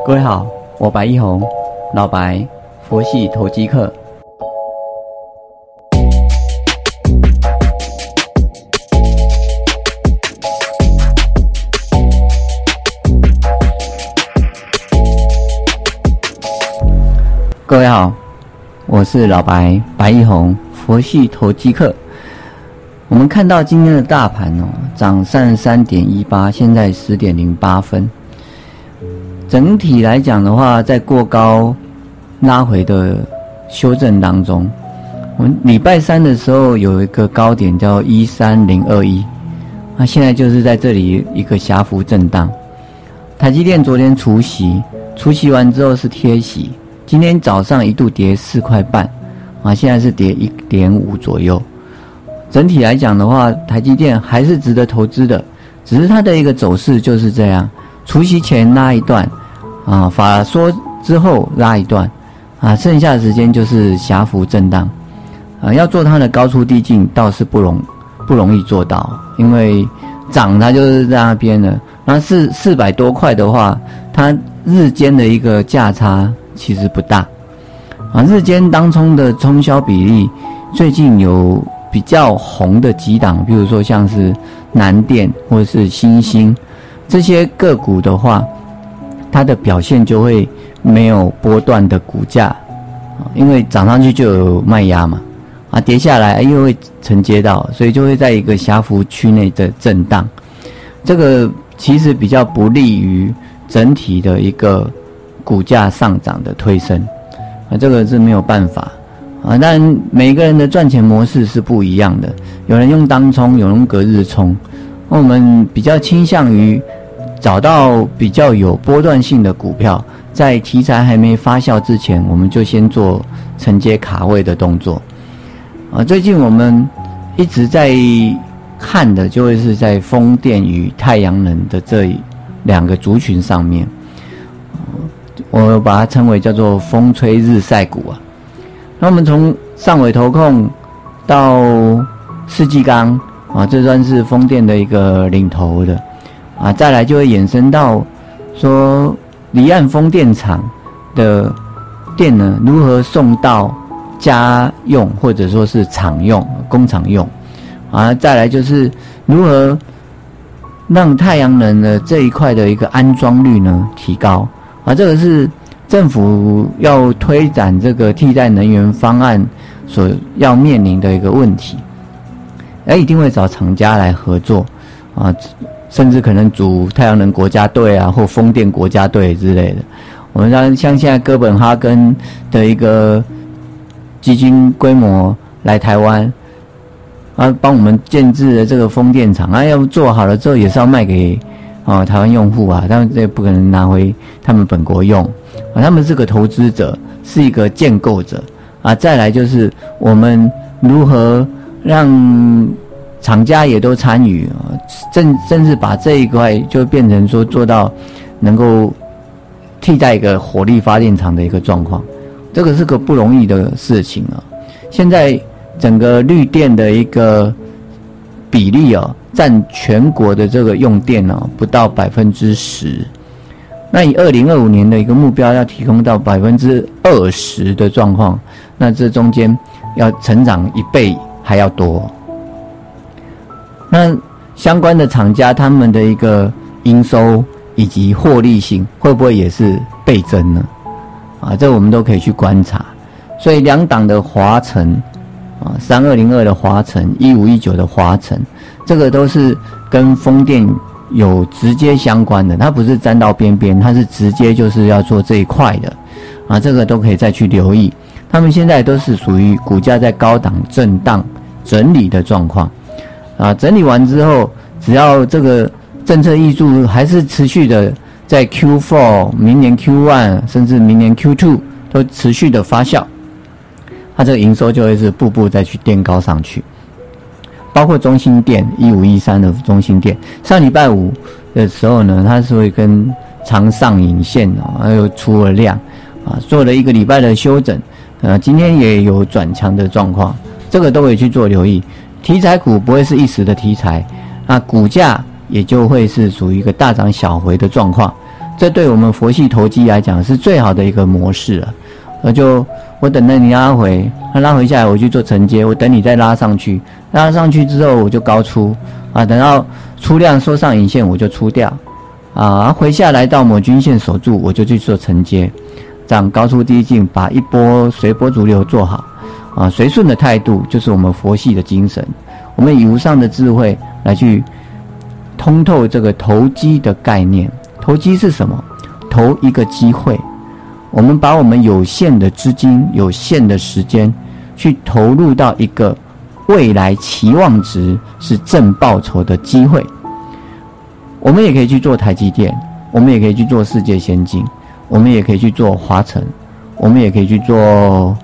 各位好，我白一红，老白，佛系投机客。各位好，我是老白，白一红，佛系投机客。我们看到今天的大盘哦，涨三三点一八，现在十点零八分。整体来讲的话，在过高拉回的修正当中，我们礼拜三的时候有一个高点叫一三零二一，那现在就是在这里一个狭幅震荡。台积电昨天除息，除息完之后是贴息，今天早上一度跌四块半，啊，现在是跌一点五左右。整体来讲的话，台积电还是值得投资的，只是它的一个走势就是这样，除息前拉一段。啊，法说之后拉一段，啊，剩下的时间就是狭幅震荡，啊，要做它的高出低进倒是不容不容易做到，因为涨它就是在那边的，那四四百多块的话，它日间的一个价差其实不大，啊，日间当冲的冲销比例最近有比较红的几档，比如说像是南电或者是新兴这些个股的话。它的表现就会没有波段的股价，啊，因为涨上去就有卖压嘛，啊，跌下来又会承接到，所以就会在一个狭幅区内的震荡，这个其实比较不利于整体的一个股价上涨的推升，啊，这个是没有办法，啊，但每个人的赚钱模式是不一样的，有人用当冲，有人隔日冲，那我们比较倾向于。找到比较有波段性的股票，在题材还没发酵之前，我们就先做承接卡位的动作。啊，最近我们一直在看的，就会是在风电与太阳能的这两个族群上面。我把它称为叫做风吹日晒股啊。那我们从上尾投控到世纪钢啊，这算是风电的一个领头的。啊，再来就会衍生到说离岸风电场的电呢，如何送到家用或者说是厂用、工厂用？啊，再来就是如何让太阳能的这一块的一个安装率呢提高？啊，这个是政府要推展这个替代能源方案所要面临的一个问题。哎，一定会找厂家来合作啊。甚至可能组太阳能国家队啊，或风电国家队之类的。我们像像现在哥本哈根的一个基金规模来台湾，啊，帮我们建制的这个风电厂啊，要做好了之后也是要卖给啊台湾用户啊，他们这不可能拿回他们本国用啊，他们是个投资者，是一个建构者啊。再来就是我们如何让。厂家也都参与啊，甚甚至把这一块就变成说做到能够替代一个火力发电厂的一个状况，这个是个不容易的事情啊。现在整个绿电的一个比例啊，占全国的这个用电呢不到百分之十，那以二零二五年的一个目标要提供到百分之二十的状况，那这中间要成长一倍还要多。那相关的厂家他们的一个营收以及获利性会不会也是倍增呢？啊，这我们都可以去观察。所以两档的华晨啊，三二零二的华晨，一五一九的华晨，这个都是跟风电有直接相关的，它不是沾到边边，它是直接就是要做这一块的啊，这个都可以再去留意。他们现在都是属于股价在高档震荡整理的状况。啊，整理完之后，只要这个政策益助还是持续的，在 Q4、明年 Q1 甚至明年 Q2 都持续的发酵，它这个营收就会是步步再去垫高上去。包括中心店一五一三的中心店，上礼拜五的时候呢，它是会跟长上影线啊，又出了量啊，做了一个礼拜的休整，呃，今天也有转强的状况，这个都可以去做留意。题材股不会是一时的题材，那股价也就会是属于一个大涨小回的状况。这对我们佛系投机来讲是最好的一个模式了。那就我等着你拉回，他拉回下来，我去做承接，我等你再拉上去，拉上去之后我就高出啊，等到出量收上影线我就出掉啊，回下来到某均线守住，我就去做承接，这样高出低进，把一波随波逐流做好啊，随顺的态度就是我们佛系的精神。我们以无上的智慧来去通透这个投机的概念。投机是什么？投一个机会。我们把我们有限的资金、有限的时间，去投入到一个未来期望值是正报酬的机会。我们也可以去做台积电，我们也可以去做世界先进，我们也可以去做华晨，我们也可以去做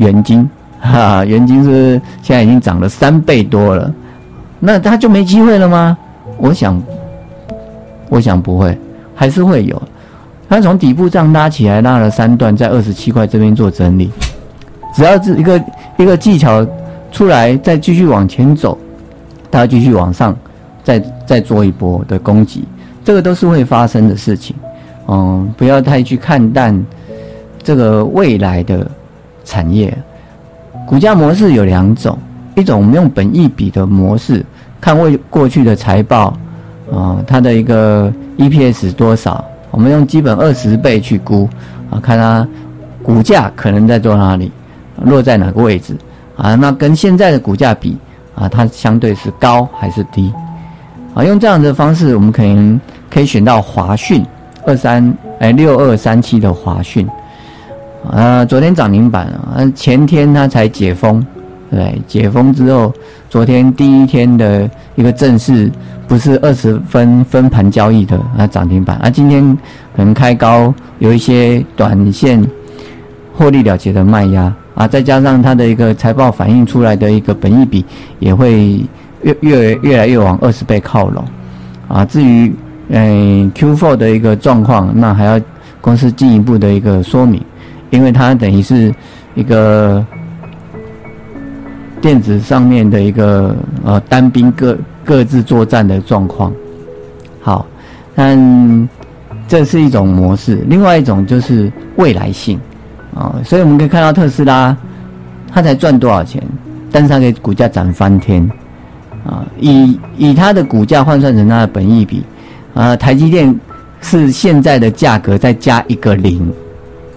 元金。哈，元金是现在已经涨了三倍多了，那它就没机会了吗？我想，我想不会，还是会有。它从底部这样拉起来，拉了三段，在二十七块这边做整理。只要是一个一个技巧出来，再继续往前走，它继续往上，再再做一波的攻击，这个都是会发生的事情。嗯，不要太去看淡这个未来的产业。股价模式有两种，一种我们用本益比的模式看未过去的财报，啊，它的一个 EPS 多少，我们用基本二十倍去估，啊，看它股价可能在做哪里，落在哪个位置，啊，那跟现在的股价比，啊，它相对是高还是低，啊，用这样的方式，我们可能可以选到华讯二三哎六二三七的华讯。啊，昨天涨停板啊，前天它才解封，对，解封之后，昨天第一天的一个正式，不是二十分分盘交易的啊涨停板，啊，今天可能开高，有一些短线获利了结的卖压啊，再加上它的一个财报反映出来的一个本益比，也会越越越来越往二十倍靠拢，啊，至于嗯 Q4 的一个状况，那还要公司进一步的一个说明。因为它等于是一个电子上面的一个呃单兵各各自作战的状况，好，但这是一种模式，另外一种就是未来性。啊，所以我们可以看到特斯拉，它才赚多少钱，但是它给股价涨翻天。啊，以以它的股价换算成它的本益比啊，台积电是现在的价格再加一个零。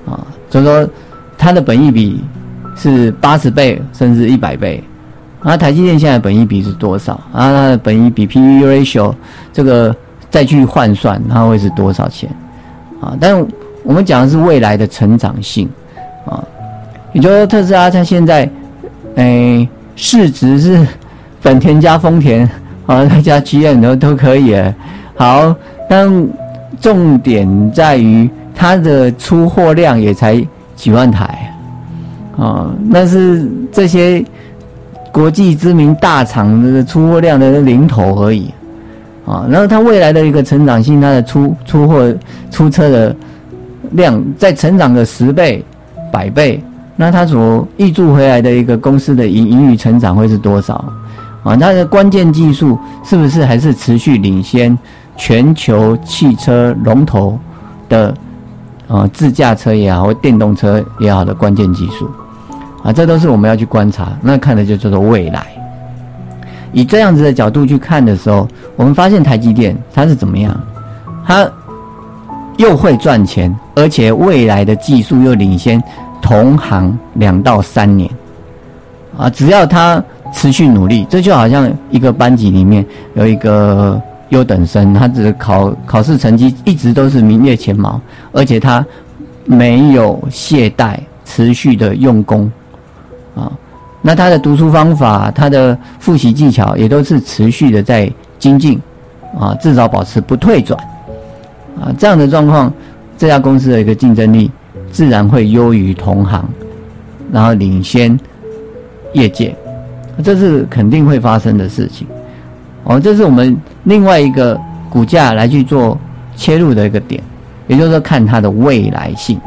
啊。所以说，它的本益比是八十倍甚至一百倍，啊，台积电现在本益比是多少？啊，它的本益比 P/E ratio 这个再去换算，它会是多少钱？啊，但我们讲的是未来的成长性，啊，也就是说特斯拉它现在，诶，市值是 本田加丰田啊，再加 GM 都都可以。好，但重点在于。它的出货量也才几万台，啊，那是这些国际知名大厂的出货量的零头而已，啊，然后它未来的一个成长性，它的出出货出车的量再成长个十倍、百倍，那它所预注回来的一个公司的盈盈余成长会是多少？啊，它的关键技术是不是还是持续领先全球汽车龙头的？啊，自驾车也好，或电动车也好的关键技术，啊，这都是我们要去观察。那看的就叫做未来。以这样子的角度去看的时候，我们发现台积电它是怎么样？它又会赚钱，而且未来的技术又领先同行两到三年。啊，只要它持续努力，这就好像一个班级里面有一个。优等生，他只考考试成绩一直都是名列前茅，而且他没有懈怠，持续的用功啊。那他的读书方法，他的复习技巧也都是持续的在精进啊，至少保持不退转啊。这样的状况，这家公司的一个竞争力自然会优于同行，然后领先业界，这是肯定会发生的事情。哦，这是我们另外一个股价来去做切入的一个点，也就是说看它的未来性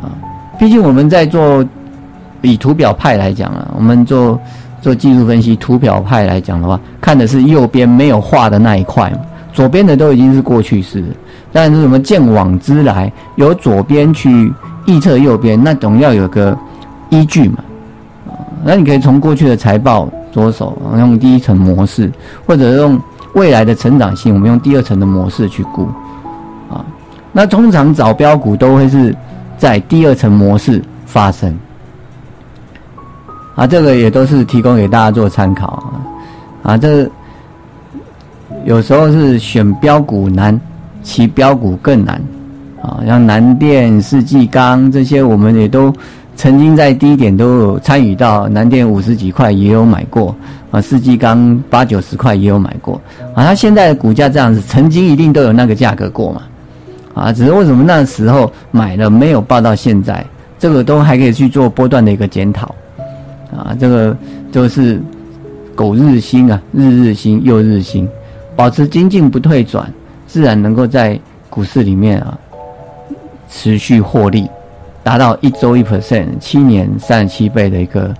啊。毕竟我们在做以图表派来讲啊，我们做做技术分析图表派来讲的话，看的是右边没有画的那一块嘛，左边的都已经是过去式，但是什么见往之来，由左边去预测右边，那总要有个依据嘛。那你可以从过去的财报着手，用第一层模式，或者用未来的成长性，我们用第二层的模式去估。啊，那通常找标股都会是在第二层模式发生。啊，这个也都是提供给大家做参考啊。啊，这有时候是选标股难，其标股更难。啊，像南电、世纪钢这些，我们也都曾经在低点都有参与到。南电五十几块也有买过，啊，世纪钢八九十块也有买过。啊，它现在的股价这样子，曾经一定都有那个价格过嘛。啊，只是为什么那时候买了没有报到现在，这个都还可以去做波段的一个检讨。啊，这个就是苟日新啊，日日新又日新，保持精进不退转，自然能够在股市里面啊持续获利，达到一周一 percent，七年三十七倍的一个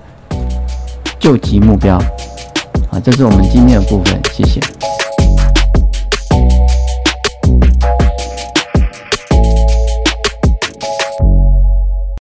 救急目标。啊，这是我们今天的部分，谢谢。